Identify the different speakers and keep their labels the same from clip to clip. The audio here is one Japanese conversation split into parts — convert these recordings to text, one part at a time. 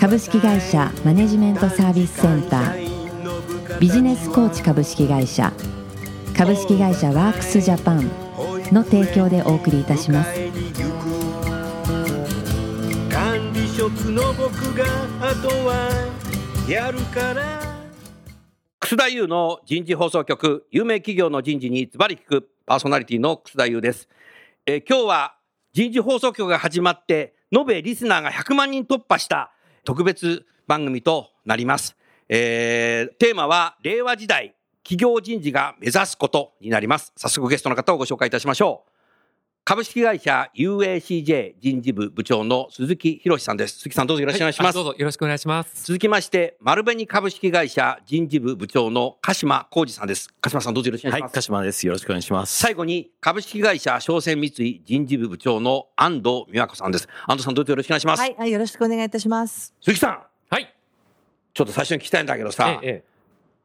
Speaker 1: 株式会社マネジメントサービスセンター。ビジネスコーチ株式会社。株式会社ワークスジャパンの提供でお送りいたします。
Speaker 2: 管理職の僕があとはやるから。
Speaker 3: 楠田優の人事放送局有名企業の人事にズバリ聞くパーソナリティの楠田優です、えー今日は人事放送局が始まって延べリスナーが100万人突破した特別番組となります、えーテーマは令和時代企業人事が目指すことになります。早速ゲストの方をご紹介いたしましょう。株式会社 UACJ 人事部部長の鈴木博さんです鈴木さんどうぞよろしくお願いします、
Speaker 4: はあどうぞよろしくお願いします。
Speaker 3: 続きまして、丸紅株式会社人事部部長の鹿島浩二さんです。鹿島さんどうぞよろしくお願いします。
Speaker 5: 鹿島です。よろしくお願いします。
Speaker 3: 最後に、株式会社商船三井人事部部長の安藤美和子さんです。安藤さんどうぞよろしくお願いします。
Speaker 6: はい、はい、よろしくお願いいたします。
Speaker 3: 鈴木さん、
Speaker 4: はい。
Speaker 3: ちょっと最初に聞きたいんだけど
Speaker 4: え
Speaker 3: さ、
Speaker 4: え、ええ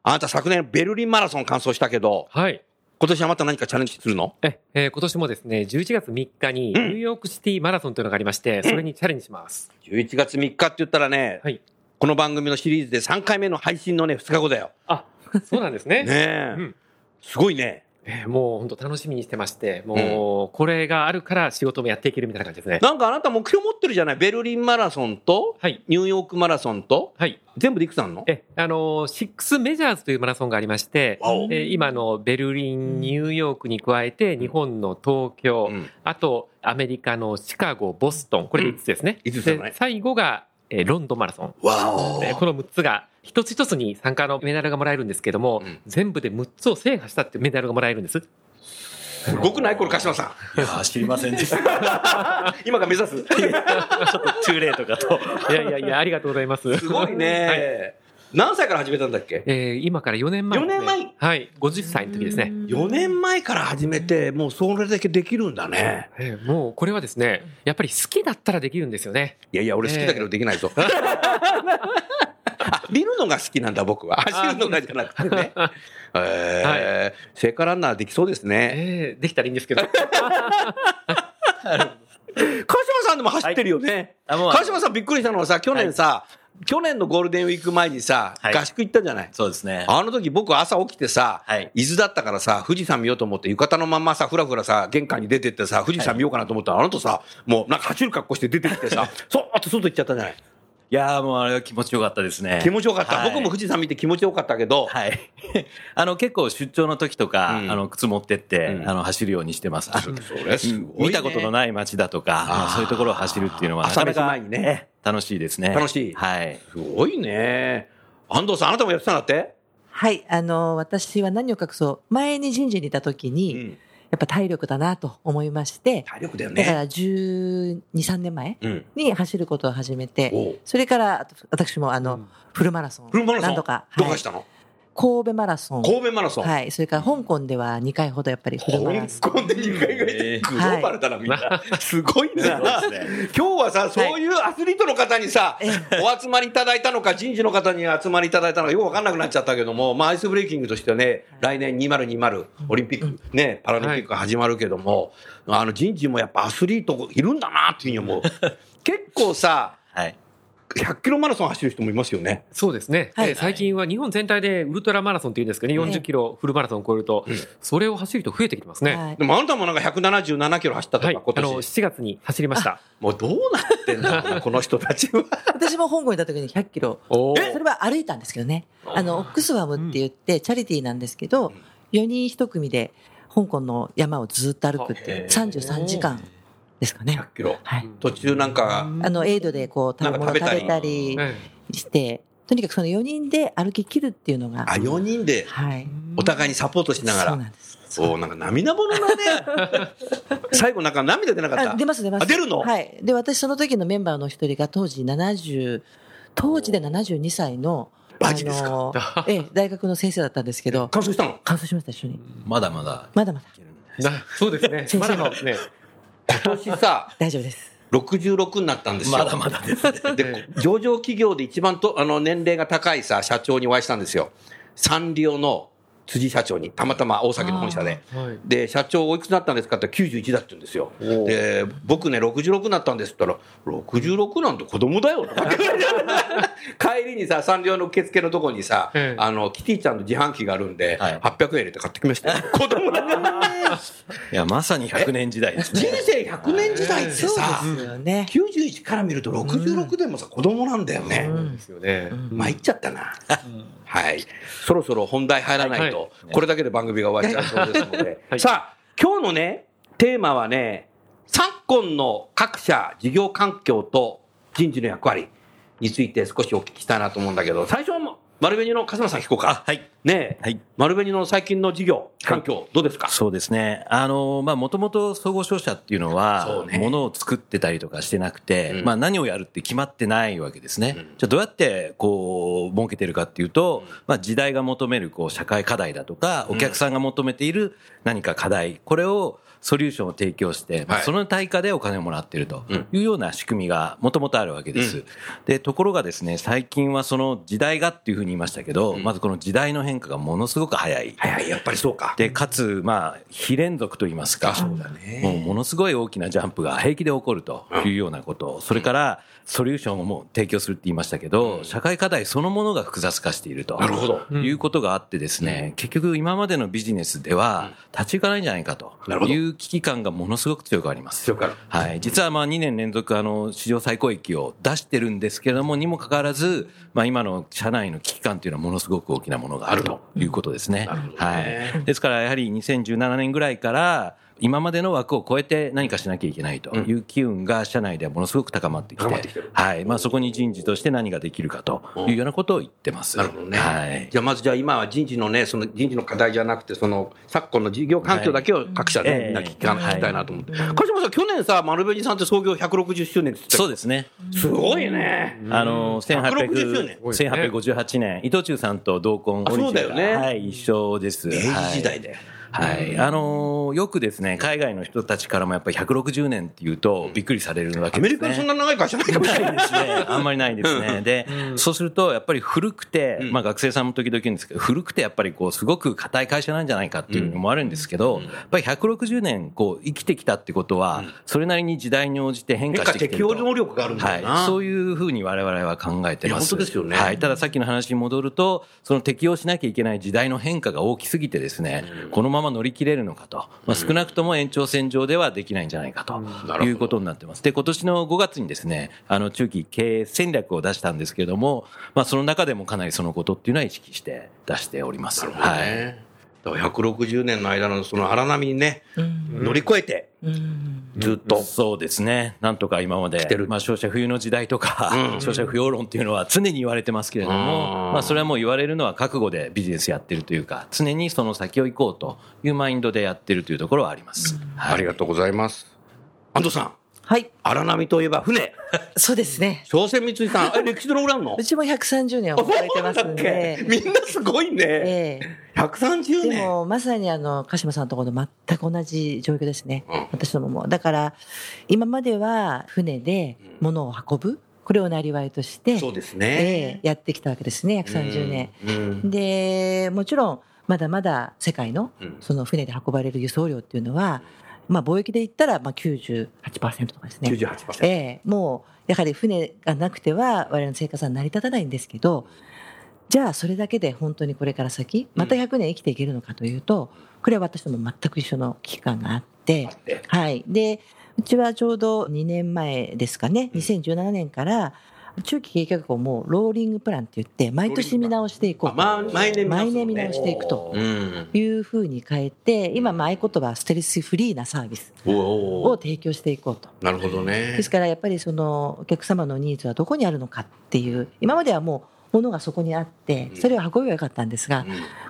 Speaker 3: あなた昨年ベルリンマラソン完走したけど、
Speaker 4: はい。
Speaker 3: 今年はまた何かチャレンジするの？
Speaker 4: え、えー今年もですね、11月3日にニューヨークシティマラソンというのがありまして、それにチャレンジします。
Speaker 3: ?11 月3日って言ったらね、
Speaker 4: はい。
Speaker 3: この番組のシリーズで3回目の配信のね、2日後だよ。
Speaker 4: あ、そうなんですね。
Speaker 3: ねえ、
Speaker 4: うん
Speaker 3: すごいね。
Speaker 4: えーもう本当楽しみにしてまして、もうこれがあるから仕事もやっていけるみたいな感じですね。
Speaker 3: なんかあなた目標持ってるじゃない？ベルリンマラソンと、
Speaker 4: はい。
Speaker 3: ニューヨークマラソンと、
Speaker 4: はい。
Speaker 3: 全部でいくつあるの？
Speaker 4: え、あのー、シックスメジャーズというマラソンがありまして、えー今のベルリン、ニューヨークに加えて、日本の東京、
Speaker 3: うん
Speaker 4: あとアメリカのシカゴ、ボストン、これで5つですね。
Speaker 3: うん五つだね
Speaker 4: で最後が、えーロンドンマラソン。
Speaker 3: わお
Speaker 4: えーこの6つが、一つ一つに参加のメダルがもらえるんですけども、
Speaker 3: うん
Speaker 4: 全部で6つを制覇したってメダルがもらえるんです？
Speaker 3: すごくないこれ鹿島さ
Speaker 5: いやー、知りませんでした。
Speaker 3: ん。今が目指す。
Speaker 5: ちょっとトゥーレートかと。
Speaker 4: いやいやいや、ありがとうございます。
Speaker 3: すごいね、
Speaker 4: はい
Speaker 3: 何歳から始めたんだっけ
Speaker 4: えー今から4年前、
Speaker 3: 4年前
Speaker 4: はい、50歳の時ですね。
Speaker 3: ?4 年前から始めて、もうそれだけできるんだね。
Speaker 4: えーもうこれはですね、やっぱり好きだったらできるんですよね。
Speaker 3: いやいや、俺好きだけどできないぞ。あ見るのが好きなんだ、僕は。走るのがじゃなくてね。えー聖火ランナーできそうですね。
Speaker 4: えーできたらいいんですけど。
Speaker 3: 鹿島さんでも走ってるよね。
Speaker 5: あもう
Speaker 3: 鹿島さんびっくりしたのはさ、去年さ、去年のゴールデンウィーク前にさ、
Speaker 5: はい
Speaker 3: 合宿行ったじゃない。
Speaker 5: そうですね。
Speaker 3: あの時僕朝起きてさ、
Speaker 5: はい
Speaker 3: 伊豆だったからさ、富士山見ようと思って浴衣のまんまさ、ふらふらさ、玄関に出てってさ、富士山見ようかなと思ったら、あのとさ、もうなんか走る格好して出てきてさ、そーっと外行っちゃったじゃない。
Speaker 5: いやー、もうあれは気持ちよかったですね。
Speaker 3: 気持ちよかった。
Speaker 5: はい
Speaker 3: 僕も富士山見て気持ちよかったけど、
Speaker 5: はい。あの、結構出張の時とか、
Speaker 3: うん
Speaker 5: あの、靴持ってって、
Speaker 3: うん
Speaker 5: あの、走るようにしてます。あ
Speaker 3: それすごい、ね。
Speaker 5: 見たことのない街だとか、まあそういうところを走るっていうのは、
Speaker 3: 朝飯
Speaker 5: なかなか
Speaker 3: 前にね。
Speaker 5: 楽しいですね。
Speaker 3: 楽しい
Speaker 5: はい。
Speaker 3: すごいね。安藤さん、あなたもやってたんだって？
Speaker 6: はい、あの、私は何を隠そう、前に人事にいた時に、
Speaker 3: ん。
Speaker 6: やっぱ体力だなと思いまして、
Speaker 3: 体力だよね。
Speaker 6: だから12、3年前
Speaker 3: うん。
Speaker 6: に走ることを始めて、
Speaker 3: おう。
Speaker 6: それから私もあの、
Speaker 4: うん。
Speaker 6: フルマラソン、
Speaker 3: フルマラソン？
Speaker 6: 何度か、はい。
Speaker 3: どこ走ったの？
Speaker 6: 神戸マラソン、
Speaker 3: 神戸マラソン。
Speaker 6: はい、それから香港では2回ほどやっぱりフルマラソン。
Speaker 3: 香港で2回ぐらい
Speaker 5: えー
Speaker 3: グローバルだな、みんな。すごいな。今日はさ、そういうアスリートの方にさ、
Speaker 6: え
Speaker 3: お集まりいただいたのか、人事の方に集まりいただいたのか、よくわかんなくなっちゃったけども、まあ、アイスブレイキングとしてはね、来年2020オリンピック、ね、パラリンピックが始まるけども、あの人事もやっぱアスリートいるんだなっていうふうに思う。結構さ、
Speaker 5: はい。
Speaker 3: 100キロマラソン走る人もいますよね。
Speaker 4: そうですね、
Speaker 6: はい。
Speaker 4: えー最近は日本全体でウルトラマラソンっていうんですかね、40キロフルマラソンを超えると、それを走る人増えてきてますね。
Speaker 6: はい。
Speaker 3: でもあなたもなんか177キロ走ったとか、
Speaker 4: はい、
Speaker 3: 今
Speaker 4: あの
Speaker 3: 年。
Speaker 4: 7月に走りました。
Speaker 3: もうどうなってんだろうな、この人たちは。
Speaker 6: 私も香港にいた時に100キロ、それは歩いたんですけどね。あの、オックスワムって言って、チャリティーなんですけど、4人1組で香港の山をずっと歩くっていう、33時間ですかね。
Speaker 3: 100キロ。
Speaker 6: はい。
Speaker 3: 途中なんか、
Speaker 6: あの、エイドでこう、食べ物食
Speaker 3: べたり
Speaker 6: して、とにかくその4人で歩き切るっていうのが、
Speaker 3: あ、4人で
Speaker 6: はい。
Speaker 3: お互いにサポートしながら。
Speaker 6: そうなんです。
Speaker 3: そう、なんか涙ものだね。最後なんか涙出なかった。
Speaker 6: あ出ます出ます。
Speaker 3: あ出るの？
Speaker 6: はい。で、私その時のメンバーの一人が当時70、当時で72歳の
Speaker 3: マジですか？
Speaker 6: のええ、大学の先生だったんですけど、
Speaker 3: 完走したの？
Speaker 6: 完走しました、一緒に。
Speaker 5: まだまだ。
Speaker 6: まだまだ
Speaker 4: な そうですね。
Speaker 6: 先生も
Speaker 4: まだまだですね。
Speaker 3: 今年さ、
Speaker 6: 大丈夫です。
Speaker 3: 66になったんですよ。
Speaker 5: まだまだです。
Speaker 3: で、上場企業で一番と、あの、年齢が高いさ、社長にお会いしたんですよ。サンリオの辻社長に、たまたま大崎の本社で。
Speaker 4: はい。
Speaker 3: で、社長おいくつになったんですかって言ったら91だって言うんですよ。で、僕ね、66になったんですって言ったら、66なんて子供だよ 帰りにさ、サンリオの受付のとこにさ、
Speaker 4: ええ
Speaker 3: あの、キティちゃんの自販機があるんで、
Speaker 5: はい
Speaker 3: 800円入れて買ってきましたよ。子供だから。
Speaker 5: いや、まさに100年時代です
Speaker 3: 人
Speaker 5: ね。
Speaker 3: 生100年時代って
Speaker 6: そう
Speaker 3: さ、
Speaker 6: ですよね。
Speaker 3: 91から見ると66でもさ、子供なんだよね。
Speaker 4: そうですよね。
Speaker 3: 参っちゃったな。はい。そろそろ本題入らないと、
Speaker 4: はい
Speaker 3: これだけで番組が終わっちゃいそうですので。
Speaker 4: はい
Speaker 3: さあ、今日のね、テーマはね、昨今の各社事業環境と人事の役割について少しお聞きしたいなと思うんだけど、最初はも丸紅の笠間さん聞こうか。
Speaker 5: はい。
Speaker 3: ねえ、
Speaker 5: はい。
Speaker 3: 丸紅の最近の事業環境、どうですか？
Speaker 5: そうですね。あの、まあ、もともと総合商社っていうのはものを作ってたりとかしてなくて、
Speaker 3: うん。
Speaker 5: まあ、何をやるって決まってないわけですね。
Speaker 3: うん。
Speaker 5: じゃあどうやって、こう、儲けてるかっていうと、まあ、時代が求める、こう、社会課題だとか、お客さんが求めている何か課題、これを、ソリューションを提供して、その対価でお金をもらっていると
Speaker 3: うん。
Speaker 5: いうような仕組みがもともとあるわけです。
Speaker 3: うん。
Speaker 5: で、ところがですね、最近はその時代がっていうふうに言いましたけど、
Speaker 3: うん。
Speaker 5: まずこの時代の変化がものすごく早い。
Speaker 3: はい。はい、やっぱりそうか。
Speaker 5: で、かつ、まあ、非連続といいますか、
Speaker 3: そうだね。
Speaker 5: もうものすごい大きなジャンプが平気で起こるというようなこと、それから、ソリューションをもう提供するって言いましたけど、社会課題そのものが複雑化していると。
Speaker 3: なるほど
Speaker 5: いうことがあってですね、結局今までのビジネスでは立ち行かないんじゃないかという危機感がものすごく強くあります。
Speaker 3: 強くある
Speaker 5: はい。実はまあ2年連続あの史上最高益を出してるんですけれども、にもかかわらず、まあ今の社内の危機感というのはものすごく大きなものがあるということですね。
Speaker 3: なるほどね
Speaker 5: はい。ですからやはり2017年ぐらいから、今までの枠を超えて何かしなきゃいけないという機運が社内ではものすごく高まってきて、
Speaker 3: 高まってきてる
Speaker 5: はい。まあそこに人事として何ができるかというようなことを言ってます。
Speaker 3: なるほどね。
Speaker 5: はい。
Speaker 3: じゃあまずじゃあ今は人事のね、その人事の課題じゃなくて、その昨今の事業環境だけを各社ね、
Speaker 5: はい
Speaker 3: みんな聞き,、たいなと思って。鹿島さん、去年さ、丸紅さんって創業160周年って言ってた
Speaker 5: そうですね。
Speaker 3: すごいね。
Speaker 5: あの、
Speaker 3: 160
Speaker 5: 1800 1858年、伊藤忠さんと同婚、
Speaker 3: あそうだよね
Speaker 5: はい、一緒です。
Speaker 3: 明治時代だよ。
Speaker 5: はい。あのーよくですね、海外の人たちからもやっぱり160年っていうと、びっくりされるわけですね。
Speaker 3: アメリカにそんな長い会社ないかもしれない。
Speaker 5: ですね。あんまりないですね。で、そうすると、やっぱり古くて、まあ学生さんも時々言うんですけど、古くてやっぱりこう、すごく硬い会社なんじゃないかっていうふうに思われるんですけど、やっぱり160年こう、生きてきたってことは、それなりに時代に応じて変
Speaker 3: 変化
Speaker 5: 化してきてると。
Speaker 3: 適応能力があるんだよな。
Speaker 5: はい。そういうふうに我々は考えてます。
Speaker 3: 本当ですよね
Speaker 5: はい。たださっきの話に戻ると、その適応しなきゃいけない時代の変化が大きすぎてですね、このまま乗り切れるのかと。まあ、少なくとも延長線上ではできないんじゃないかということになってます。で、今年の5月にですね、あの、中期経営戦略を出したんですけれども、まあ、その中でもかなりそのことっていうのは意識して出しております。はい。
Speaker 3: ね。だから160年の間のその荒波にね、
Speaker 6: うん
Speaker 3: 乗り越えて、
Speaker 6: うん
Speaker 3: ずっと。
Speaker 5: そうですね。なんとか今まで
Speaker 3: 来てる、
Speaker 5: まあ、勝者冬の時代とか、
Speaker 3: うん
Speaker 5: 勝者不要論っていうのは常に言われてますけれど
Speaker 3: うん
Speaker 5: も、まあ、それはもう言われるのは覚悟でビジネスやってるというか、常にその先を行こうというマインドでやってるというところはあります。はい
Speaker 3: ありがとうございます。安藤さん、
Speaker 6: はい。
Speaker 3: 荒波といえば船。
Speaker 6: そうですね。
Speaker 3: 商船三井さん、え、歴史どのぐらいあるの？
Speaker 6: うちも130年を迎えてますんで。
Speaker 3: みんなすごいね。
Speaker 6: ええ
Speaker 3: 130
Speaker 6: で
Speaker 3: 年。
Speaker 6: も、まさにあの、鹿島さんのところと全く同じ状況ですね。
Speaker 3: うん
Speaker 6: 私どもも。だから、今までは船で物を運ぶ。これをなりわいとして、
Speaker 3: そうです
Speaker 6: え
Speaker 3: ね。
Speaker 6: えやってきたわけですね、130年。
Speaker 3: うん。
Speaker 6: で、もちろん、まだまだ世界の
Speaker 3: うん、
Speaker 6: その船で運ばれる輸送量っていうのは、まあ、貿易で言ったら、まあ、98%とかですね。
Speaker 3: 98%。
Speaker 6: ええもう、やはり船がなくては、我々の生活は成り立たないんですけど、じゃあ、それだけで本当にこれから先、また100年生きていけるのかというと、これは私とも全く一緒の危機感があって、
Speaker 3: て
Speaker 6: はい。で、うちはちょうど2年前ですかね、2017年から、中期経営計画をもうローリングプランって言って、毎年見直していこうと。
Speaker 3: あま毎年
Speaker 6: 毎年見直していくと
Speaker 3: うん。
Speaker 6: いうふうに変えて、今、まあ合言葉はステルスフリーなサービス
Speaker 3: お
Speaker 6: を
Speaker 3: お。
Speaker 6: 提供していこうと。
Speaker 3: なるほどね
Speaker 6: で。すからやっぱりそのお客様のニーズはどこにあるのかっていう、今まではもう物がそこにあって、それを運べばよかったんですが、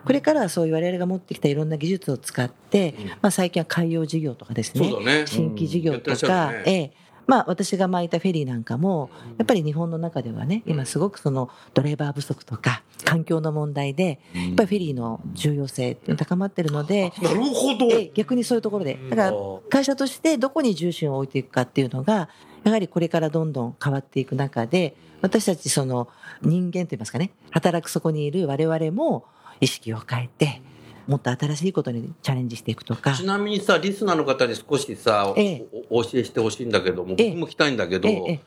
Speaker 6: これからはそういう我々が持ってきたいろんな技術を使って、まあ最近は海洋事業とかですね新規事業とかえまあ私が巻いたフェリーなんかも、やっぱり日本の中ではね、今すごくそのドライバー不足とか、環境の問題で、やっぱりフェリーの重要性高まってるので、
Speaker 3: なるほど。
Speaker 6: ええ逆にそういうところで。だから会社としてどこに重心を置いていくかっていうのが、やはりこれからどんどん変わっていく中で、私たちその人間といいますかね、働くそこにいる我々も意識を変えて、もっと新しいことにチャレンジしていくとか。
Speaker 3: ちなみにさ、リスナーの方に少しさ、
Speaker 6: ええ。
Speaker 3: おお教えしてほしいんだけど僕も聞きたいんだけど
Speaker 6: え、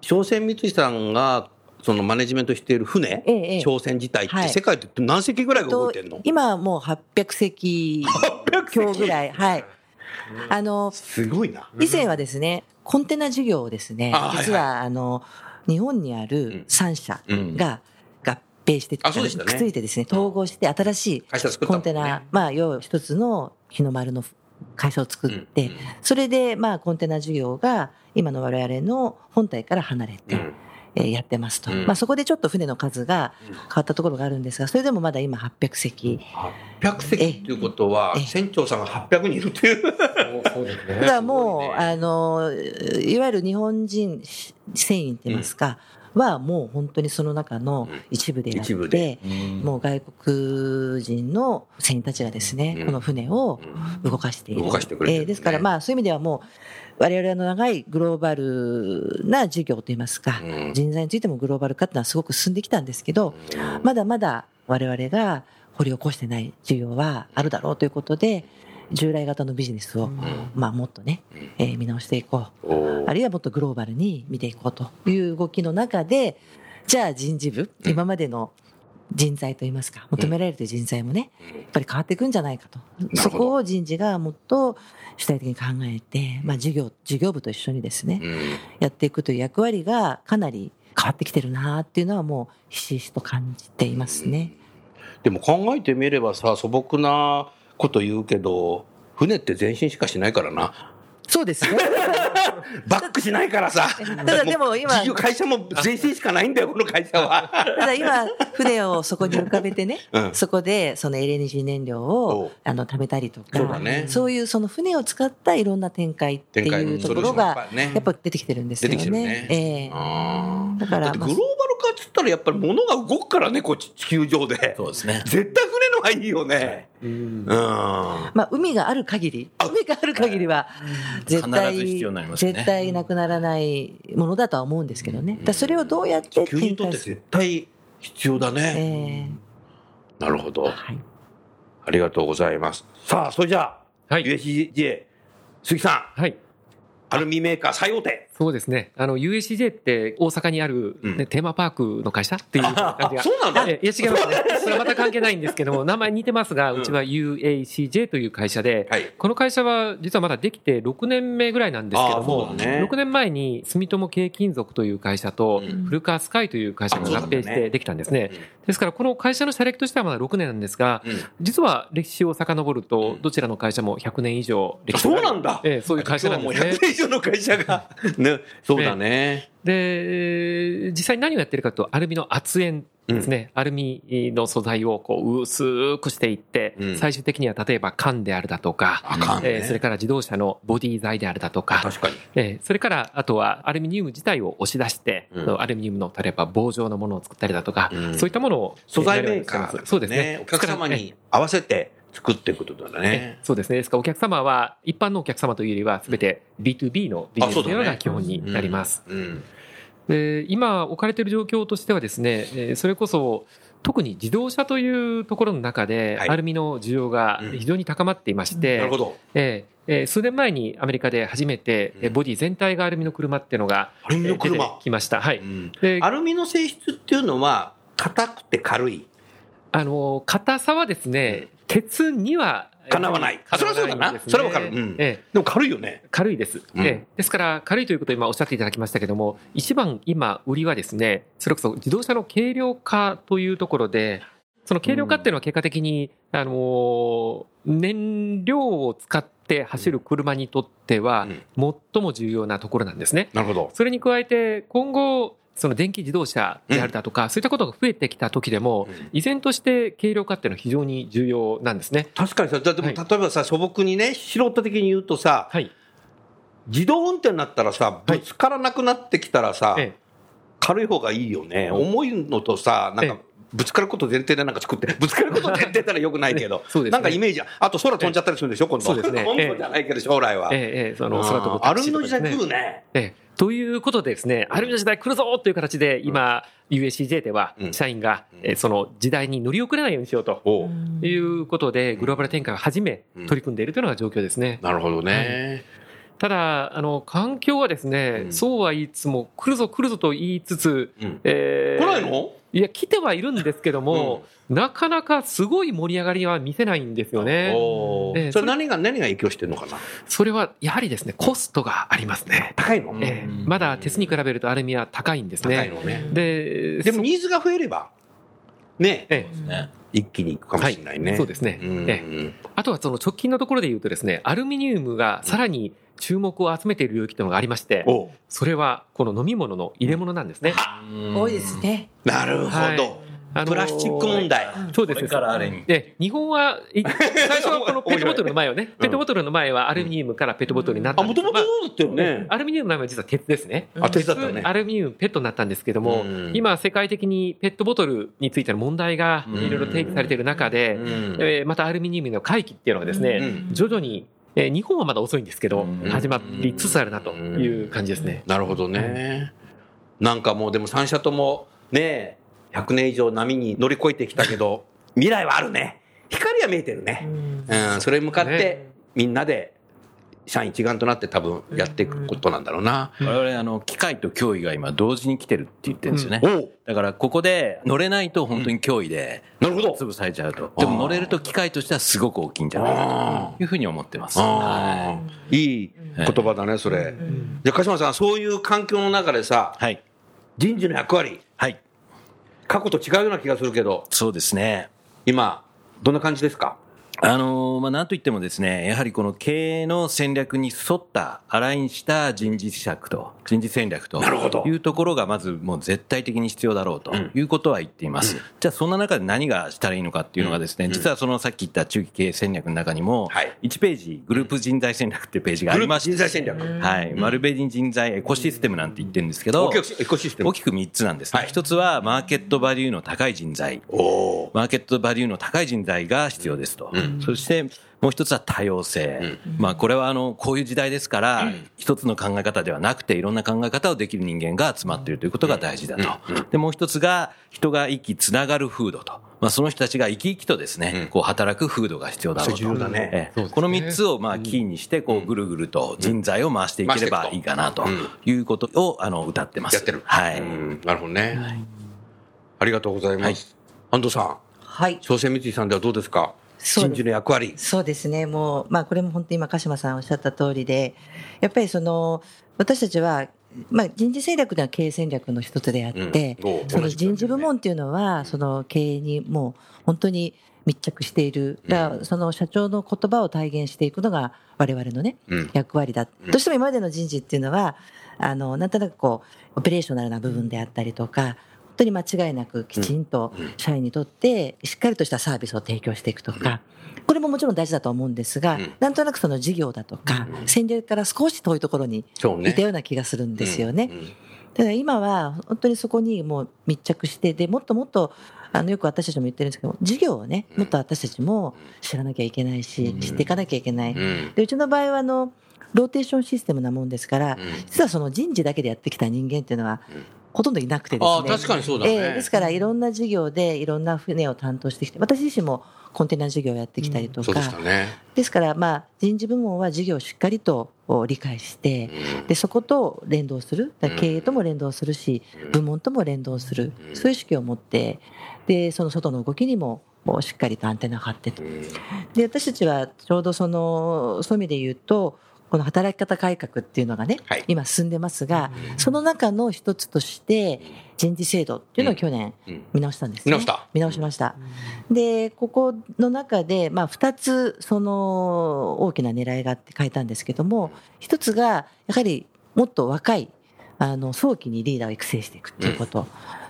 Speaker 3: 商船三井さんが、そのマネジメントしている船、
Speaker 6: ええええ。
Speaker 3: 商船自体って、
Speaker 6: はい。
Speaker 3: 世界って何隻ぐらいが動いてんの？
Speaker 6: と今はもう800隻強ぐらい。はい。あの、
Speaker 3: すごいな。
Speaker 6: 以前はですね、コンテナ事業をですね実はあの、日本にある3社が合併して、
Speaker 3: あそうでしたね。
Speaker 6: くっついてですね、統合して新しいコンテナ、まあ、要は一つの日の丸の会社を作って、
Speaker 3: うんうん
Speaker 6: それで、まあ、コンテナ事業が今の我々の本体から離れて、
Speaker 3: うん。
Speaker 6: えーやってますと。
Speaker 3: うん。
Speaker 6: まあ、そこでちょっと船の数が変わったところがあるんですが、それでもまだ今800隻。
Speaker 3: 800隻っていうことは
Speaker 6: ええ、
Speaker 3: 船長さんが800人いるっていう。
Speaker 4: そうですね。
Speaker 6: ただもう、
Speaker 3: すごいね。
Speaker 6: あの、いわゆる日本人船員って言いますか、はもう本当にその中の一部であって
Speaker 3: で、
Speaker 6: もう外国人の船員たちがですね、
Speaker 3: うん。
Speaker 6: この船を動かしている。
Speaker 3: 動かしてくれてる
Speaker 6: えーですからまあそういう意味ではもう、我々の長いグローバルな事業といいますか、
Speaker 3: うん。
Speaker 6: 人材についてもグローバル化っていうのはすごく進んできたんですけど、まだまだ我々が掘り起こしてない事業はあるだろうということで、従来型のビジネスを、まあもっとね、えー見直していこう。あるいはもっとグローバルに見ていこうという動きの中で、じゃあ人事部、今までの人材といいますか、求められている人材もね、やっぱり変わっていくんじゃないかと。そこを人事がもっと主体的に考えて、まあ事業、事業部と一緒にですね、
Speaker 3: うん。
Speaker 6: やっていくという役割がかなり変わってきてるなっていうのはもうひしひしと感じていますね。
Speaker 3: でも考えてみればさ、素朴なこと言うけど、船って前進しかしないからな。
Speaker 6: そうですね。
Speaker 3: バックしないからさ。
Speaker 6: ただでも今
Speaker 3: 事業会社も前進しかないんだよ、この会社は。
Speaker 6: ただ今、船をそこに浮かべてね、
Speaker 3: うん
Speaker 6: そこでその LNG 燃料をあの貯めたりとか、
Speaker 3: そうだね
Speaker 6: そういうその船を使ったいろんな展開っていうところが
Speaker 3: ぱりね
Speaker 6: やっぱ出てきてるんですよね。
Speaker 3: 出てきてるね
Speaker 6: ええ
Speaker 3: あー
Speaker 6: だから
Speaker 3: グローバル化ったらやっぱり物が動くからね、こっち地球上で。
Speaker 5: そうですね。
Speaker 3: 絶対船の方がいいよね。
Speaker 4: うん
Speaker 3: うん。
Speaker 6: まあ、海がある限り、海がある限りは、絶対、
Speaker 5: 必ず必要になりますね
Speaker 6: 絶対なくならないものだとは思うんですけどね。だそれをどうやって
Speaker 3: 地球にとって絶対必要だね。
Speaker 6: え
Speaker 3: なるほど。
Speaker 6: えはい。
Speaker 3: ありがとうございます。さあ、それじゃあ、
Speaker 4: はい
Speaker 3: USJ、鈴木さん、
Speaker 4: はい。
Speaker 3: アルミメーカー最大手。
Speaker 4: そうですね。あの、USJ って大阪にある、ね
Speaker 3: うん
Speaker 4: テーマパークの会社っていう感じが。
Speaker 3: あそうなんだ
Speaker 4: えいや、違いますね。それはまた関係ないんですけども、名前似てますが、うちは UACJ という会社で、
Speaker 3: はい。
Speaker 4: この会社は実はまだできて6年目ぐらいなんですけど
Speaker 3: あ
Speaker 4: も、
Speaker 3: ね
Speaker 4: 6年前に住友軽金属という会社と
Speaker 3: うん
Speaker 4: 古川スカイという会社が合併してできたんですね。ですからこの会社の社歴としてはまだ6年なんですが、
Speaker 3: うん
Speaker 4: 実は歴史を遡るとどちらの会社も100年以上歴史
Speaker 3: そうなんだ
Speaker 4: ええそういう会社なんですね
Speaker 3: 今日はもう100。年以上の会社が。ね、そうだね。
Speaker 4: で、実際に何をやってるかというと、アルミの圧煙ですね。アルミの素材をこう薄くしていって、
Speaker 3: うん。
Speaker 4: 最終的には例えば缶であるだとか、
Speaker 3: ね。
Speaker 4: えーそれから自動車のボディ材であるだとか、
Speaker 3: 確かに。
Speaker 4: えーそれからあとはアルミニウム自体を押し出して、
Speaker 3: うん。
Speaker 4: アルミニウムの例えば棒状のものを作ったりだとか、
Speaker 3: うん。
Speaker 4: そういったものを
Speaker 3: 素材メーカー、
Speaker 4: そうですね。
Speaker 3: お客様に合わせて作っていくことだ
Speaker 4: え
Speaker 3: ね。
Speaker 4: そうですね。ですからお客様は、一般のお客様というよりは、すべて B2B のビジネスというのが基本になります。
Speaker 3: うん。
Speaker 4: で今置かれている状況としてはですね、えーそれこそ特に自動車というところの中で、
Speaker 3: はい
Speaker 4: アルミの需要が非常に高まっていまして、
Speaker 3: なるほど。
Speaker 4: えーえー数年前にアメリカで初めて、えーボディ全体がアルミの車っていうのが、出てきました。はい。
Speaker 3: うん
Speaker 4: で
Speaker 3: アルミの性質っていうのは、硬くて軽い。
Speaker 4: あの、硬さはですね、鉄には、
Speaker 3: かなわないあそれはそうだな。それはわかる。うん。
Speaker 4: ええ。
Speaker 3: でも軽いよね。
Speaker 4: 軽いです、
Speaker 3: うん。
Speaker 4: ええ。ですから、軽いということを今おっしゃっていただきましたけども、一番今、売りはですね、それこそ自動車の軽量化というところで、その軽量化っていうのは結果的に、あのー燃料を使って走る車にとっては、最も重要なところなんですね。
Speaker 3: なるほど。
Speaker 4: それに加えて、今後、その電気自動車であるだとか、そういったことが増えてきた時でも、
Speaker 3: うん。
Speaker 4: 依然として軽量化っていうのは非常に重要なんですね。
Speaker 3: 確かにさ、だっても
Speaker 4: はい。
Speaker 3: 例えばさ、素朴にね、素人的に言うとさ、
Speaker 4: はい。
Speaker 3: 自動運転になったらさ、ぶつからなくなってきたらさ、
Speaker 4: ええ。
Speaker 3: 軽い方がいいよね。重いのとさ、なんか
Speaker 4: え、
Speaker 3: ぶつかること前提でなんか作って、ぶつかること前提ならよくないけど、
Speaker 4: ね。
Speaker 3: なんかイメージ、あと空飛んじゃったりするんでしょ、今度。
Speaker 4: そうですね
Speaker 3: 本当じゃないけど、将来は。
Speaker 4: ええ。ええ。その空飛ぶ
Speaker 3: アルミの時代
Speaker 4: タクシーとかですね。
Speaker 3: 来るね。
Speaker 4: ええということでですね、アルミの時代来るぞという形で、今、USCJ では
Speaker 3: うん。
Speaker 4: 社員が、えーその時代に乗り遅れないようにしようと。いうことで、グローバル展開をはじめ
Speaker 3: うん。
Speaker 4: 取り組んでいるというのが状況ですね。
Speaker 3: なるほどね。
Speaker 4: ただ、あの、環境はですね、
Speaker 3: うん。
Speaker 4: そうは言いつつも、来るぞ来るぞと言いつつ、
Speaker 3: うん。
Speaker 4: えー
Speaker 3: 来ないの？
Speaker 4: いや、来てはいるんですけども、なかなかすごい盛り上がりは見せないんですよね。ええ
Speaker 3: それ何が、何が影響してるのかな？
Speaker 4: それはやはりですね、コストがありますね。
Speaker 3: 高いの？
Speaker 4: ええまだ鉄に比べるとアルミは高いんです
Speaker 3: 高い
Speaker 4: ね。
Speaker 3: のね。
Speaker 4: で、
Speaker 3: でもニーズが増えれば、ね、
Speaker 4: ええ。
Speaker 5: ね
Speaker 3: 一気にいくかもしれないね。
Speaker 4: はい。そうですね。
Speaker 3: ん。
Speaker 4: え。あとはその直近のところで言うとですね、アルミニウムがさらに注目を集めている領域というのがありまして、それはこの飲み物の入れ物なんですね。
Speaker 6: 多いですね。
Speaker 3: なるほ
Speaker 4: はい
Speaker 3: ど。
Speaker 4: あのー
Speaker 3: プラスチック問題。
Speaker 4: そうですね。
Speaker 5: からあれに
Speaker 4: で、日本は、い最初はこの ペットボトルの前はね、ペットボトルの前はアルミニウムからペットボトルになった
Speaker 3: あ、
Speaker 4: んです
Speaker 3: もともとそうだったよね。
Speaker 4: アルミニウムの前は実は鉄ですね。
Speaker 3: あ、手伝ったよね
Speaker 4: ア。ルミニウムペットになったんですけども、
Speaker 3: うん
Speaker 4: 今世界的にペットボトルについての問題が
Speaker 3: うん
Speaker 4: いろいろ提起されている中で、
Speaker 3: うん
Speaker 4: えーまたアルミニウムの回帰っていうのがですね、
Speaker 3: うん
Speaker 4: 徐々に、えー日本はまだ遅いんですけど、
Speaker 5: うん
Speaker 4: 始まりつつあるなという感じですね。
Speaker 3: なるほどね。なんかもうでも3社ともね、100年以上波に乗り越えてきたけど、未来はあるね。光は見えてるね。うん、それに向かって
Speaker 4: ね
Speaker 3: みんなで社員一丸となって多分やっていくことなんだろうな。
Speaker 5: 我々あの機械と脅威が今同時に来てるって言ってるんですよね、
Speaker 3: おう。
Speaker 5: だからここで乗れないと本当に脅威で
Speaker 3: なるほど。
Speaker 5: 潰されちゃうと。でも乗れると機械としてはすごく大きいんじゃないか
Speaker 3: あ
Speaker 5: というふうに思ってます。
Speaker 3: あ
Speaker 5: は
Speaker 3: ーいい言葉だね、それ。じゃあ、鹿島さん、そういう環境の中でさ、
Speaker 5: いはい、
Speaker 3: 人事の役割、
Speaker 5: はい、
Speaker 3: 過去と違うような気がするけど、
Speaker 5: そうですね。
Speaker 3: 今、どんな感じですか？
Speaker 5: あのーまあ、なんといってもですね、やはりこの経営の戦略に沿った、アラインした人事施策と、人事戦略と
Speaker 3: なるほど。
Speaker 5: いうところがまずもう絶対的に必要だろうということは言っています。じゃあそんな中で何がしたらいいのかっていうのがですね、実はそのさっき言った中期経営戦略の中にも
Speaker 3: はい、
Speaker 5: 1ページ、グループ人材戦略っていうページがありまして、
Speaker 3: グループ人材戦略。
Speaker 5: はい、丸紅人材エコシステムなんて言ってるんですけど、
Speaker 3: 大きくエコシステム。
Speaker 5: 大きく3つなんですね。
Speaker 3: はい。
Speaker 5: 一つはマーケットバリューの高い人材。マーケットバリューの高い人材が必要ですと。そして、もう一つは多様性。まあ、これはあの、こういう時代ですから、一つの考え方ではなくて、いろんな考え方をできる人間が集まっているということが大事だと。で、もう一つが、人が生きつながる風土と。まあ、その人たちが生き生きとですね、こう、働く風土が必要だろうと。
Speaker 3: それ重要だね
Speaker 5: ええこの三つをまあキーにして、こう、ぐるぐると人材を回していければいいかなということを、あの、歌ってます。
Speaker 3: やってる。
Speaker 5: はい。
Speaker 3: うんなるほどね。ありがとうございます。安藤さん、
Speaker 6: はい。
Speaker 3: 朝鮮三井さんではどうですか？
Speaker 6: そう
Speaker 3: 人事の役割。
Speaker 6: そうですね。もう、まあ、これも本当に今、鹿島さんおっしゃった通りで、やっぱりその、私たちは、まあ、人事戦略では経営戦略の一つであって、
Speaker 3: うんお
Speaker 6: その人事部門っていうのは、その経営にもう本当に密着している。だからその社長の言葉を体現していくのが我々のね、
Speaker 3: うん
Speaker 6: 役割だ。どうしても今までの人事っていうのは、あの、なんとなくこう、オペレーショナルな部分であったりとか、本当に間違いなくきちんと社員にとってしっかりとしたサービスを提供していくとか、これももちろん大事だと思うんですが、
Speaker 3: うん。
Speaker 6: なんとなくその事業だとか、戦略から少し遠いところにいたような気がするんですよね。ただ今は本当にそこにもう密着して、で、もっともっと、あの、よく私たちも言ってるんですけど、事業をね、もっと私たちも知らなきゃいけないし、知っていかなきゃいけない。
Speaker 3: うん。
Speaker 6: で、うちの場合は、あの、ローテーションシステムなもんですから、
Speaker 3: ん。
Speaker 6: 実はその人事だけでやってきた人間っていうのは、ほとんどいなくてですね。
Speaker 3: 確かにそうだね
Speaker 6: ええですから、いろんな事業でいろんな船を担当してきて、私自身もコンテナ事業をやってきたりとか、
Speaker 3: そうでしたね。
Speaker 6: ですから、まあ、人事部門は事業をしっかりとお理解して、で、そこと連動する。経営とも連動するし、部門とも連動する。そういう意識を持って、で、その外の動きにも、しっかりとアンテナを張ってと。で、私たちはちょうどその、そういう意味で言うと、この働き方改革っていうのがね、
Speaker 3: はい
Speaker 6: 今進んでますが、その中の一つとして、人事制度っていうのを去年
Speaker 3: うん
Speaker 6: 見直したんですね。
Speaker 3: 見直した
Speaker 6: 見直しました。で、ここの中で、まあ、二つ、その、大きな狙いがあって変えたんですけども、一つが、やはり、もっと若い、あの、早期にリーダーを育成していくっていうこと。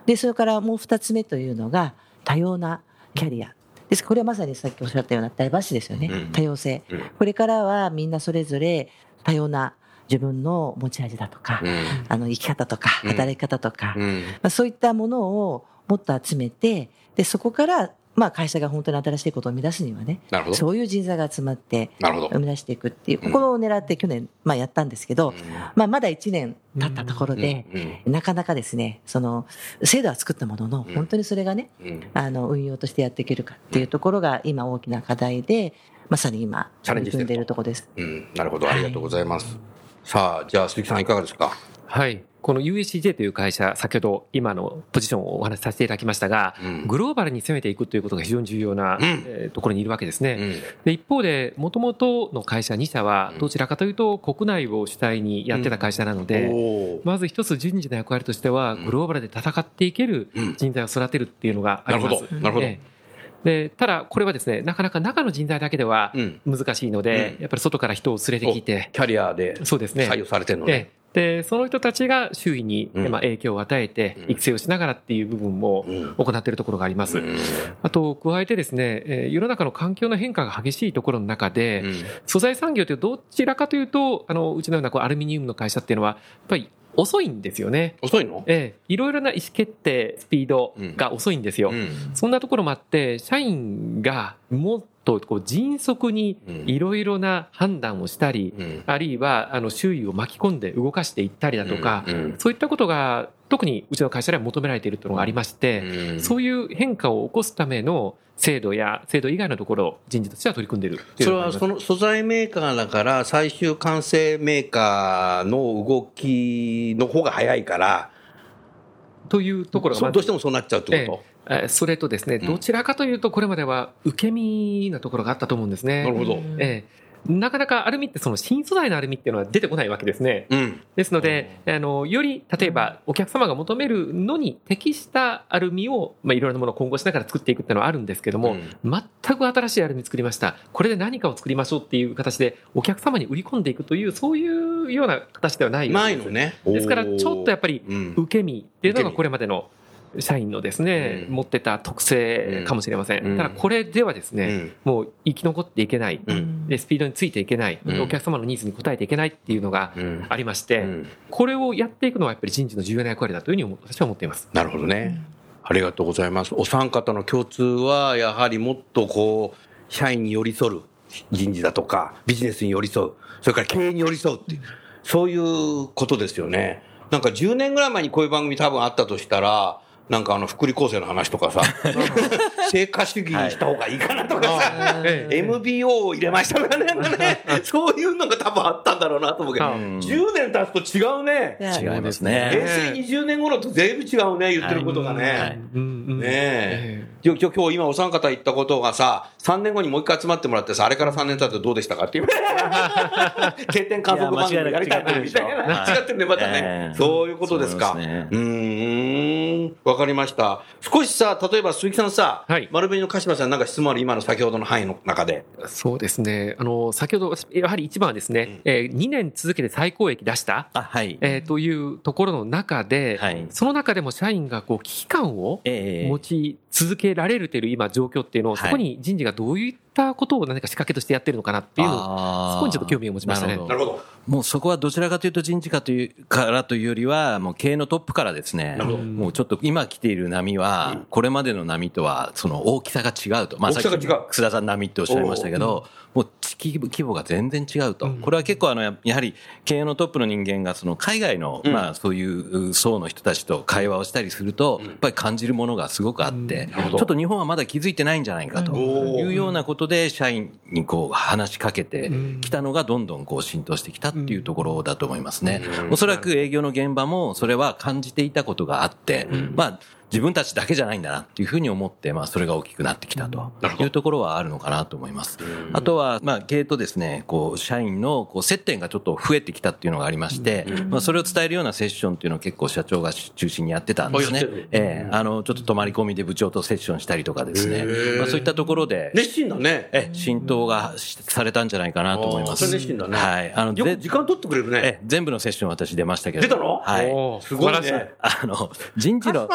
Speaker 6: で、それからもう二つ目というのが、多様なキャリア。です。これはまさにさっきおっしゃったようなダイバーシですよね。
Speaker 3: うん
Speaker 6: 多様性
Speaker 3: うん。
Speaker 6: これからはみんなそれぞれ多様な自分の持ち味だとか、
Speaker 3: うん
Speaker 6: あの生き方とか
Speaker 3: うん
Speaker 6: 働き方とか、ま
Speaker 3: うん
Speaker 6: あ、そういったものをもっと集めてでそこからまあ会社が本当に新しいことを生み出すにはね
Speaker 3: なるほど。
Speaker 6: そういう人材が集まって
Speaker 3: なるほど。
Speaker 6: 生み出していくっていう
Speaker 3: うん。
Speaker 6: ここを狙って去年、まあ、やったんですけど、まあ、まだ1年経ったところで、
Speaker 3: うん。
Speaker 6: なかなかですねその制度は作ったものの
Speaker 3: うん。
Speaker 6: 本当にそれがね
Speaker 3: うん。
Speaker 6: あの運用としてやっていけるかっていうところが今大きな課題でまさに今
Speaker 3: チャレンジしてると。
Speaker 6: 取り組んでいるところです。
Speaker 3: うん。なるほど。ありがとうございます、さあじゃあ鈴木さんいかがですか？
Speaker 4: はい。この USCJ という会社、先ほど今のポジションをお話しさせていただきましたが、
Speaker 3: うん。
Speaker 4: グローバルに攻めていくということが非常に重要な、
Speaker 3: うん。
Speaker 4: えーところにいるわけですね。
Speaker 3: うん。
Speaker 4: で一方で、もともとの会社2社は、どちらかというと国内を主体にやってた会社なので、まず一つ人事の役割としては、グローバルで戦っていける
Speaker 3: うん。
Speaker 4: 人材を育てるっていうのがあります。
Speaker 3: なるほどなるほど。
Speaker 4: ええ。でただ、これはですね、なかなか中の人材だけでは
Speaker 3: うん
Speaker 4: 難しいので、
Speaker 3: うん。
Speaker 4: やっぱり外から人を連れてきて、
Speaker 3: キャリアで
Speaker 4: そうですね。
Speaker 3: 採用されてるのね、
Speaker 4: ええで、その人たちが周囲に、
Speaker 3: うん。
Speaker 4: まあ、影響を与えて
Speaker 3: うん、
Speaker 4: 育成をしながらっていう部分も
Speaker 3: うん。
Speaker 4: 行っているところがあります。
Speaker 3: うん。
Speaker 4: あと、加えてですね、えー世の中の環境の変化が激しいところの中で、
Speaker 3: うん。
Speaker 4: 素材産業ってどちらかというと、あの、うちのようなこうアルミニウムの会社っていうのは、やっぱり遅いんですよね。
Speaker 3: 遅いの？
Speaker 4: ええ、いろいろな意思決定、スピードが遅いんですよ。
Speaker 3: うん。
Speaker 4: そんなところもあって、社員がもっとこう迅速にいろいろな判断をしたり、
Speaker 3: うん。
Speaker 4: あるいはあの周囲を巻き込んで動かしていったりだとか、
Speaker 3: うん。うん。
Speaker 4: そういったことが特にうちの会社では求められているというのがありまして、
Speaker 3: うん。
Speaker 4: そういう変化を起こすための制度や制度以外のところを人事としては取り組んでいる
Speaker 3: そうれはその素材メーカーだから最終完成メーカーの動きの方が早いから
Speaker 4: というところが
Speaker 3: どうしてもそうなっちゃうってこ
Speaker 4: えーそれとですね、
Speaker 3: うん。
Speaker 4: どちらかというとこれまでは受け身なところがあったと思うんです
Speaker 3: と、
Speaker 4: ね。
Speaker 3: なるほど、
Speaker 4: ええなかなかアルミってその新素材のアルミっていうのは出てこないわけですね。
Speaker 3: うん。
Speaker 4: ですので、あの、より、例えば、お客様が求めるのに適したアルミを、まあ、いろいろなものを混合しながら作っていくっていうのはあるんですけども、全く新しいアルミ作りました。これで何かを作りましょうっていう形で、お客様に売り込んでいくという、そういうような形ではないです。
Speaker 3: ないのね。
Speaker 4: ですから、ちょっとやっぱり、
Speaker 3: うん。
Speaker 4: 受け身っていうのがこれまでの社員のですね、
Speaker 3: うん。
Speaker 4: 持ってた特性かもしれません。
Speaker 3: うん。
Speaker 4: ただ、これではですね、
Speaker 3: うん。
Speaker 4: もう生き残っていけない。
Speaker 3: うん。
Speaker 4: で、スピードについていけない、
Speaker 3: うん。
Speaker 4: お客様のニーズに応えていけないっていうのが
Speaker 3: うん。
Speaker 4: ありまして、
Speaker 3: うん。
Speaker 4: これをやっていくのはやっぱり人事の重要な役割だというふうに思私は思っています。
Speaker 3: なるほどね、ありがとうございます。お三方の共通はやはりもっとこう社員に寄り添う人事だとかビジネスに寄り添う。それから経営に寄り添うっていうそういうことですよね。なんか10年ぐらい前にこういう番組多分あったとしたらなんかあの福利厚生の話とかさ成果主義にした方がいいかなとかさ、
Speaker 4: ええ
Speaker 3: MBO を入れましたとかね そういうのが多分あったんだろうなと思うけど、
Speaker 4: うん
Speaker 3: 10年経つと違うね
Speaker 5: 違います
Speaker 3: 平
Speaker 5: ね。
Speaker 3: 成20年頃と全部違うね言ってることがね、
Speaker 5: はい
Speaker 4: うんうん
Speaker 3: ね
Speaker 4: え
Speaker 3: え。今日、今日今お三方言ったことがさ、3年後にもう一回集まってもらってさ、あれから3年経ってどうでしたかっていう。定点観測番組やりたいなみたいな。
Speaker 5: はい
Speaker 3: 違ってんね、またね
Speaker 5: え。え
Speaker 3: そういうことですか。
Speaker 5: そうね
Speaker 3: ん。わかりました。少しさ、例えば鈴木さんさ、
Speaker 4: はい
Speaker 3: 丸紅の鹿島さんなんか質問ある？今の先ほどの範囲の中で。
Speaker 4: そうですね。あの、先ほど、やはり一番はですね、えー2年続けて最高益出した、
Speaker 5: あ、はい。
Speaker 4: えーというところの中で、
Speaker 5: はい。
Speaker 4: その中でも社員がこう危機感を
Speaker 5: ええ。
Speaker 4: 持ち続けられるという今状況っていうのを、
Speaker 5: はい。
Speaker 4: そこに人事がどういったことを何か仕掛けとしてやってるのかなっていうのを、そこにちょっと興味を持ちましたね。
Speaker 5: なるほ
Speaker 3: ど。
Speaker 5: もうそこはどちらかというと人事かというからというよりは、もう経営のトップからですね、
Speaker 3: なるほど。
Speaker 5: もうちょっと今来ている波は、これまでの波とはその大きさが違うと。まあ
Speaker 3: 大きさが違う
Speaker 5: さっき楠田さん波っておっしゃいましたけど、もう規模規模が全然違うと。これは結構あの、ややはり経営のトップの人間がその海外の、まあそういう層の人たちと会話をしたりすると、やっぱり感じるものがすごくあって、ちょっと日本はまだ気づいてないんじゃないかというようなことで、社員にこう話しかけてきたのがどんどんこう浸透してきたっていうところだと思いますね。おそらく営業の現場もそれは感じていたことがあって、まあ自分たちだけじゃないんだなっていうふうに思って、まあそれが大きくなってきたというところはあるのかなと思います。あとは、まあ経営とですね、こう社員のこう接点がちょっと増えてきたっていうのがありまして、まあそれを伝えるようなセッションっていうのを結構社長が中心にやってたんですね。ええあの、ちょっと泊まり込みで部長とセッションしたりとかですね、まあそういったところで、
Speaker 3: 熱心だね。
Speaker 5: え、浸透がしされたんじゃないかなと思います。
Speaker 3: 熱心だね
Speaker 5: はい。あの、
Speaker 3: 時間取ってくれるね。
Speaker 5: え、全部のセッション私出ましたけど。
Speaker 3: 出たの？
Speaker 5: はい。
Speaker 3: すごいね。
Speaker 5: あの、人事の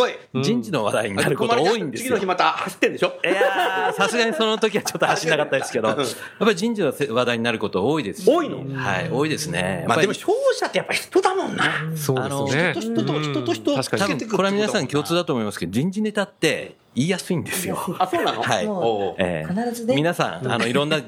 Speaker 3: ごいごい。
Speaker 5: 人事の話題になること多いんですよ
Speaker 3: 次の日。また走ってんでしょ？
Speaker 5: いやーさすがにその時はちょっと走らなかったですけど、やっぱり人事の話題になること多いですし
Speaker 3: 多いの？
Speaker 5: はい、多いですね。
Speaker 3: まあでも消費者ってやっぱ人だもんな。
Speaker 4: そうですね。
Speaker 3: 人と人と人と人を
Speaker 4: 確かに
Speaker 5: 多分これは皆さん共通だと思いますけど、人事ネタって言いやすいんですよ。
Speaker 3: あ、そうなの？
Speaker 5: はい。ええ。
Speaker 6: 必ずね。
Speaker 5: 皆さん、あの、いろんな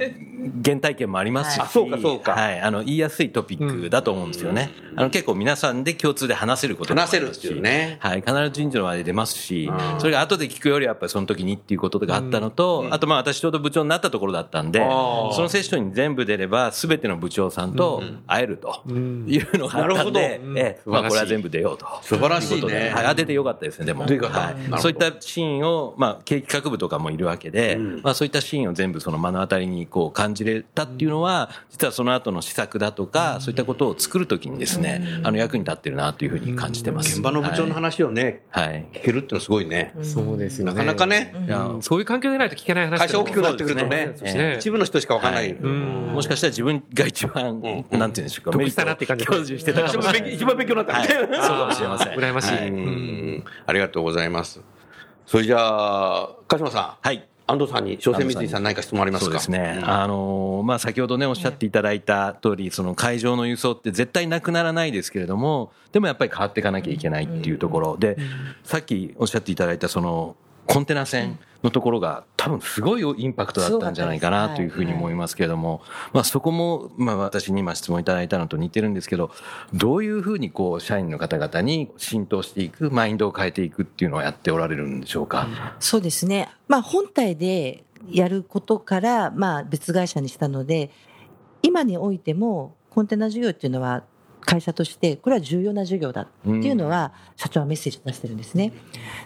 Speaker 5: 原体験もありますし、
Speaker 3: は いあそうかそうか。
Speaker 5: はい、あの、言いやすいトピックだと思うんですよね。あの、結構皆さんで共通で話せることもありますし。
Speaker 3: 話せるっていうね。
Speaker 5: はい、必ず人事の話で出ますし、それが後で聞くよりはやっぱりその時にっていうことがあったのと、あとまあ私ちょうど部長になったところだったんで、そのセッションに全部出れば、すべての部長さんと会えるというのがあったんで、
Speaker 3: なる
Speaker 4: ほど。
Speaker 5: ええまあこれは全部出ようと。
Speaker 3: 素晴らしいね。
Speaker 5: うことで。はい、当ててよかったですね、でも。はい。そういったシーンを、まあ、経営企画部とかもいるわけで、まあそういったシーンを全部その目の当たりにこう感じれたっていうのは、実はその後の施策だとか、そういったことを作るときにですね、あの役に立ってるなというふうに感じてます。
Speaker 3: 現場の部長の話をね、
Speaker 5: はい。はい。
Speaker 3: 聞けるってのはすごいね。
Speaker 4: そうですよね。
Speaker 3: なかなかね、
Speaker 4: いやそういう環境でないと聞けない話
Speaker 3: 会社大きくなってくるとね
Speaker 4: ね、
Speaker 3: 一部の人しかわかんない。
Speaker 5: もしかしたら自分が一番、なんて言うんでしょうか、
Speaker 4: 得したなって感じ
Speaker 5: 享受してたか
Speaker 3: 一
Speaker 5: もしれない。
Speaker 3: 番勉強一番勉強になった
Speaker 5: はい。
Speaker 3: ね。
Speaker 5: そうかもしれません。
Speaker 4: 羨ましい
Speaker 5: は
Speaker 3: うんありがとうございます。それじゃあ、鹿島さん。
Speaker 5: はい。
Speaker 3: 安藤さんに、商船三井さん何か質問ありますか？
Speaker 5: そうですね。あのーまあ、先ほどね、おっしゃっていただいた通り、その会場の輸送って絶対なくならないですけれども、でもやっぱり変わっていかなきゃいけないっていうところで、さっきおっしゃっていただいたその、コンテナ船のところが多分すごいインパクトだったんじゃないかなというふうに思いますけれども、まあそこも、まあ私に今質問いただいたのと似てるんですけど、どういうふうにこう、社員の方々に浸透していく、マインドを変えていくっていうのをやっておられるんでしょうか？
Speaker 6: そうですね。まあ本体でやることから、まあ別会社にしたので、今においてもコンテナ事業っていうのは会社として、これは重要な事業だっていうのは、社長はメッセージを出してるんですね。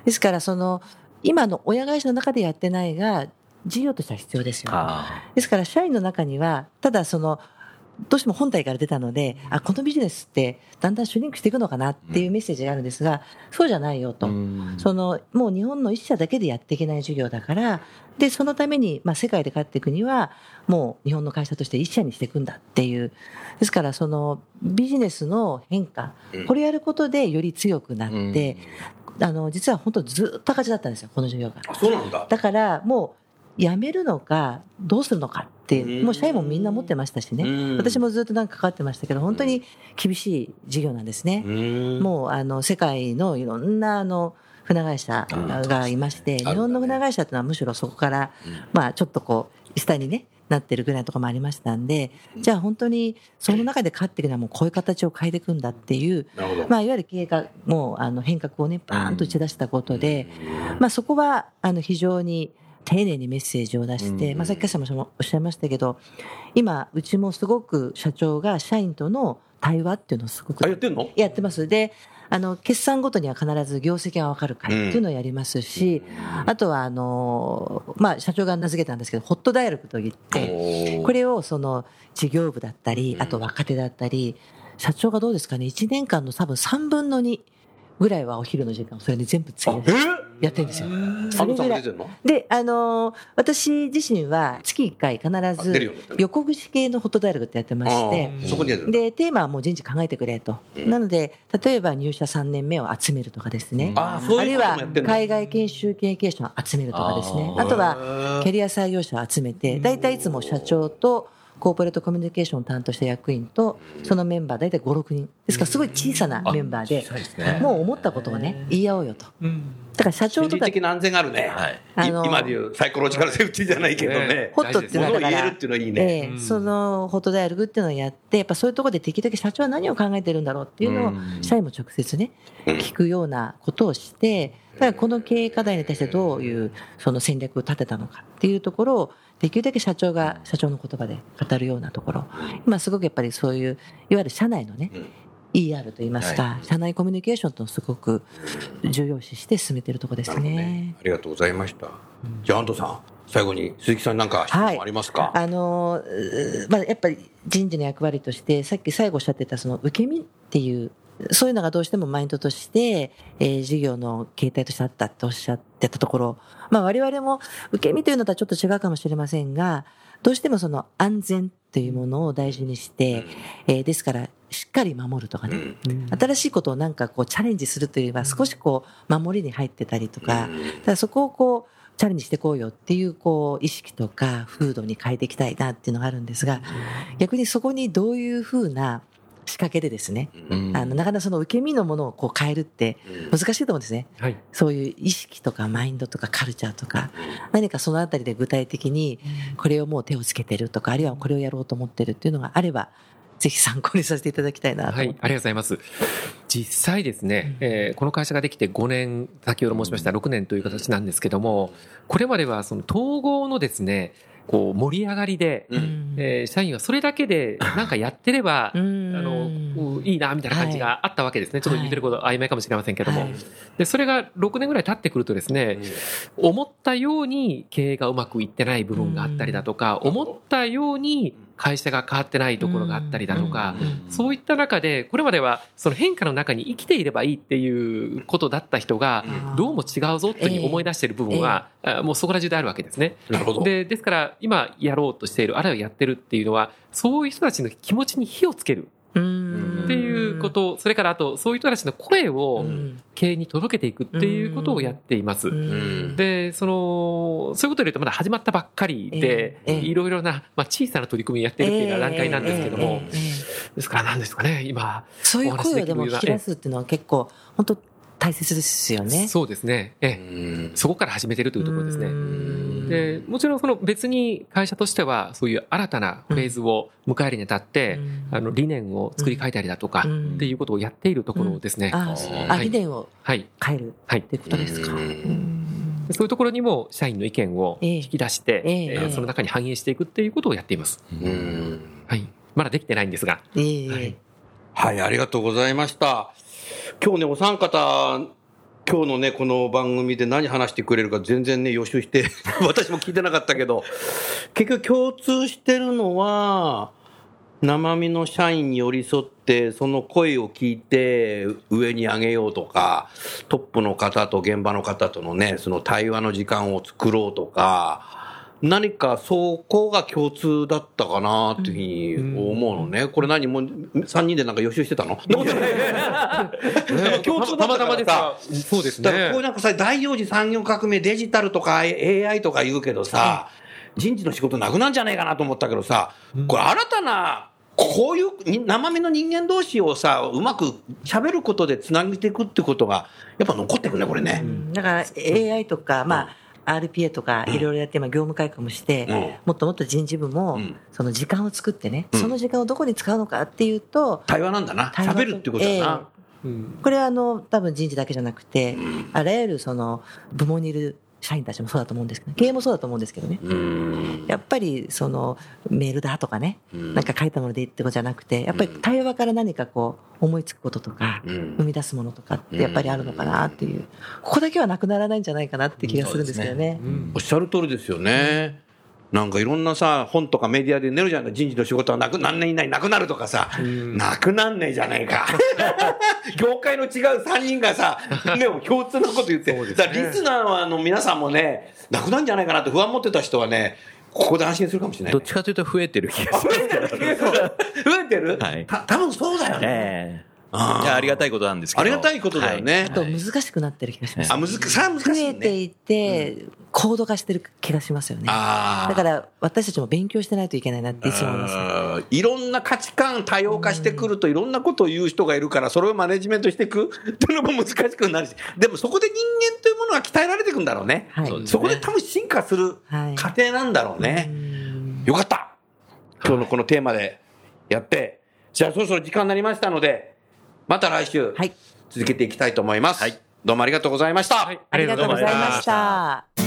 Speaker 6: ですから、その、今の親会社の中でやってないが、事業としては必要ですよ。
Speaker 5: あ
Speaker 6: ですから、社員の中には、ただその、どうしても本体から出たので、あ、このビジネスってだんだんシュリンクしていくのかなっていうメッセージがあるんですが、そうじゃないよと。その、もう日本の一社だけでやっていけない事業だから、で、そのために、まあ世界で勝っていくには、もう日本の会社として一社にしていくんだっていう。ですから、そのビジネスの変化、これやることでより強くなって、あの、実は本当ずっと赤字だったんですよ、この事業が。
Speaker 3: あ、そうなんだ。
Speaker 6: だから、もう、辞めるのか、どうするのかって、
Speaker 3: うん
Speaker 6: もう社員もみんな持ってましたしね
Speaker 3: うん。
Speaker 6: 私もずっとなんか関わってましたけど、本当に厳しい事業なんですね。
Speaker 3: も
Speaker 6: もう、あの、世界のいろんな、あの、船会社がいまして、
Speaker 3: うん
Speaker 6: 日本の船会社っていうのはむしろそこから、まあ、ちょっとこう、下にね、なってるぐらいのところもありましたんで、じゃあ本当に、その中で勝っていくのはもうこういう形を変えていくんだっていう。まあ、いわゆる経営が、もう、あの、変革をね、バーンと打ち出したことで、まあ、そこは、あの、非常に丁寧にメッセージを出して、まあ、さっきさんもおっしゃいましたけど、今、うちもすごく社長が社員との対話っていうのをすごく
Speaker 3: あ、やってんの？
Speaker 6: やってます。で、あの、決算ごとには必ず業績がわかる会っていうのをやりますし、あとは、あの、まあ、社長が名付けたんですけど、ホットダイアログといって、これをその事業部だったり、あと若手だったり、社長がどうですかね、1年間の多分3分の2ぐらいはお昼の時間をそれに全部費やしてやってるんですよ。
Speaker 3: 安
Speaker 6: それぐらい
Speaker 3: 藤さんも出て。んの？
Speaker 6: で、あのー私自身は月1回必ず横串系のホットダイアログってやってまして、で、テーマはもう人事考えてくれと。なので、例えば入社3年目を集めるとかですね。
Speaker 3: あーそういうことも
Speaker 6: あるいは海外研修経験者を集めるとかですね。あとはキャリア採用者を集めて、大体いつも社長とコーポレートコミュニケーションを担当した役員と、そのメンバー大体5、6人。ですからすごい小さなメンバーで、もう思ったことをね、言い合おうよと。だから社長
Speaker 3: 心
Speaker 6: とか、
Speaker 3: 理的な安全があるね。
Speaker 5: はい。
Speaker 6: あの
Speaker 3: い今でいうサイコロジカルセーフティーじゃないけどね。
Speaker 6: ホットっていうのはだから、
Speaker 3: 物を言えるっていうのはいいね。
Speaker 6: ええそのホットダイアログっていうのをやって、やっぱそういうところでできるだけ社長は何を考えてるんだろうっていうのを社員も直接ね、聞くようなことをして、だからこの経営課題に対してどういうその戦略を立てたのかっていうところを、できるだけ社長が社長の言葉で語るようなところ、今すごくやっぱりそういう、いわゆる社内のね、ER といいますか、社内コミュニケーションとすごく重要視して進めてるところです
Speaker 3: ね。
Speaker 6: ね。
Speaker 3: ありがとうございました。じゃあ安藤さん、最後に鈴木さんなんか質問ありますか、
Speaker 6: あのーまあ、やっぱり人事の役割として、さっき最後おっしゃってた、その受け身っていうそういうのがどうしてもマインドとして、えー事業の形態としてあったっておっしゃってたところ、まあ我々も受け身というのとはちょっと違うかもしれませんが、どうしてもその安全というものを大事にして、えーですからしっかり守るとかね、新しいことをなんかこうチャレンジするというよりは少しこう守りに入ってたりとか、ただそこをこうチャレンジしてこうよっていうこう意識とか風土に変えていきたいなっていうのがあるんですが、逆にそこにどういうふうな仕掛けでですね、
Speaker 5: うん
Speaker 6: あのなかなかその受け身のものをこう変えるって難しいと思うんですね。
Speaker 4: はい。
Speaker 6: そういう意識とかマインドとかカルチャーとか、何かそのあたりで具体的にこれをもう手をつけてるとか、あるいはこれをやろうと思ってるっていうのがあれば、ぜひ参考にさせていただきたいなと。
Speaker 4: はい、ありがとうございます。実際ですね、えーこの会社ができて5年、先ほど申しました6年という形なんですけども、これまではその統合のですね、こう盛り上がりで、
Speaker 6: うん
Speaker 4: えー社員はそれだけで なんかやってれば、あ
Speaker 6: うん。
Speaker 4: の、うんいいな、みたいな感じがあったわけですね。ちょっと言ってること曖昧かもしれませんけども。
Speaker 6: はい。
Speaker 4: で、それが6年ぐらい経ってくるとですね、思ったように経営がうまくいってない部分があったりだとか、思ったように会社が変わってないところがあったりだとか、そういった中で、これまではその変化の中に生きていればいいっていうことだった人が、どうも違うぞっていうふうに思い出している部分は、あもうそこら中であるわけですね。
Speaker 3: なるほど。
Speaker 4: で、ですから、今やろうとしている、あるいはやってるっていうのは、そういう人たちの気持ちに火をつける
Speaker 6: うん
Speaker 4: っていうこと、それからあと、そういう人たちの声を
Speaker 6: うん。
Speaker 4: 経営に届けていくっていうことをやっています。
Speaker 6: うん。
Speaker 4: で、その、そういうことで言うとまだ始まったばっかりで、いろいろな、まあ、小さな取り組みやってるっていうような段階なんですけども、ですから何ですかね、今、
Speaker 6: そういう声をでも引き出すっていうのは結構、本当大切ですよね。
Speaker 4: そうですね、ええ
Speaker 3: うん
Speaker 4: そこから始めてるというところですね。
Speaker 6: ね
Speaker 4: で、もちろんその別に会社としては、そういう新たなフェーズを迎えるにあたって、あの、理念を作り変えたりだとか、
Speaker 6: うん
Speaker 4: っていうことをやっているところですね。
Speaker 6: あ
Speaker 3: そう
Speaker 6: あ、
Speaker 4: はい
Speaker 6: 理念を
Speaker 4: はい。
Speaker 6: 変える
Speaker 4: はい
Speaker 6: っ。ていうことですか？
Speaker 3: うん
Speaker 6: うん
Speaker 4: そういうところにも社員の意見を
Speaker 6: ええ
Speaker 4: 引き出して、
Speaker 6: ええ
Speaker 4: えーその中に反映していくっていうことをやっています。
Speaker 3: うん
Speaker 4: はい。まだできてないんですが。
Speaker 6: ええ
Speaker 4: はい
Speaker 3: はい、ありがとうございました。今日ね、お三方、今日のね、この番組で何話してくれるか全然ね、予習して、私も聞いてなかったけど、結局共通してるのは、生身の社員に寄り添って、その声を聞いて上に上げようとか、トップの方と現場の方とのね、その対話の時間を作ろうとか、何かそこが共通だったかなっていうふうに思うのね。これ何もう3人でなんか予習してたの？共通だったからさ。
Speaker 4: そうです
Speaker 3: だからこういうなんかさ、第4次産業革命、デジタルとか AI とか言うけどさ、人事の仕事なくなんじゃないかなと思ったけどさ、これ新たな、こういうに生身の人間同士をさ、うまく喋ることでつなげていくってことが、やっぱ残ってくね、これね。
Speaker 6: だから AI とか、まあ、RPA とかいろいろやって今業務改革もして、
Speaker 3: うん。
Speaker 6: もっともっと人事部も
Speaker 3: うん。
Speaker 6: その時間を作ってね、
Speaker 3: うん。
Speaker 6: その時間をどこに使うのかっていうと、
Speaker 3: 対話なんだな。喋るってことだな。
Speaker 4: うん。
Speaker 6: これはあの多分人事だけじゃなくて、あらゆるその部門にいる社員たちもそうだと思うんですけど、経営もそうだと思うんですけどね。
Speaker 3: うん。
Speaker 6: やっぱりそのメールだとかね、
Speaker 3: うん。
Speaker 6: なんか書いたものでいいってことじゃなくて、やっぱり対話から何かこう思いつくこととか、
Speaker 3: うん。
Speaker 6: 生み出すものとかってやっぱりあるのかなっていう、ここだけはなくならないんじゃないかなって気がするんですけどね。
Speaker 4: うん。
Speaker 3: おっしゃる通りですよね。なんかいろんなさ、本とかメディアで寝るじゃない人事の仕事はなく、何年以内になくなるとかさ、なくなんねえじゃねえか。業界の違う3人がさ、で も共通のこと言って、
Speaker 4: ね
Speaker 3: だリスナーの皆さんもね、なくなんじゃないかなって不安持ってた人はね、ここで安心するかもしれない
Speaker 5: どっ。ちかというと増えてる気がする。
Speaker 3: 増えてる？
Speaker 5: はい
Speaker 3: た多分そうだよね。
Speaker 5: え
Speaker 3: ー
Speaker 5: いやありがたいことなんですけど。
Speaker 3: ありがたいことだよね。
Speaker 6: あと難しくなってる気がします。
Speaker 3: あ、難しい。それは難
Speaker 6: 増
Speaker 3: しいね。
Speaker 6: えていて、高度化してる気がしますよね。だから私たちも勉強してないといけないなっていつも思います。
Speaker 3: うんいろんな価値観多様化してくるといろんなことを言う人がいるからそれをマネジメントしていく っていうのも難しくなるしでもそこで人間というものは鍛えられていくんだろうね、
Speaker 6: はい
Speaker 5: そ
Speaker 3: こで多分進化する
Speaker 6: はい
Speaker 3: 過程なんだろうね、
Speaker 6: うん
Speaker 3: よかった今日のこのテーマでやってじゃあそろそろ時間になりましたのでまた来週
Speaker 6: はい。
Speaker 3: 続けていきたいと思います、どうもありがとうございました、
Speaker 4: はい
Speaker 6: ありがとうございまし
Speaker 5: ありがとうございま
Speaker 6: た。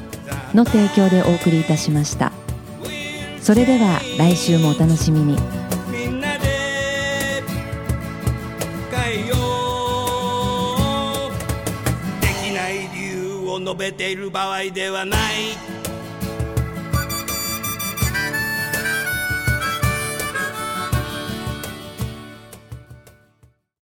Speaker 1: の提供でお送りいたしました。それでは来週もお楽しみに。
Speaker 2: みんなで変えよう。できない理由を述べている場合ではない。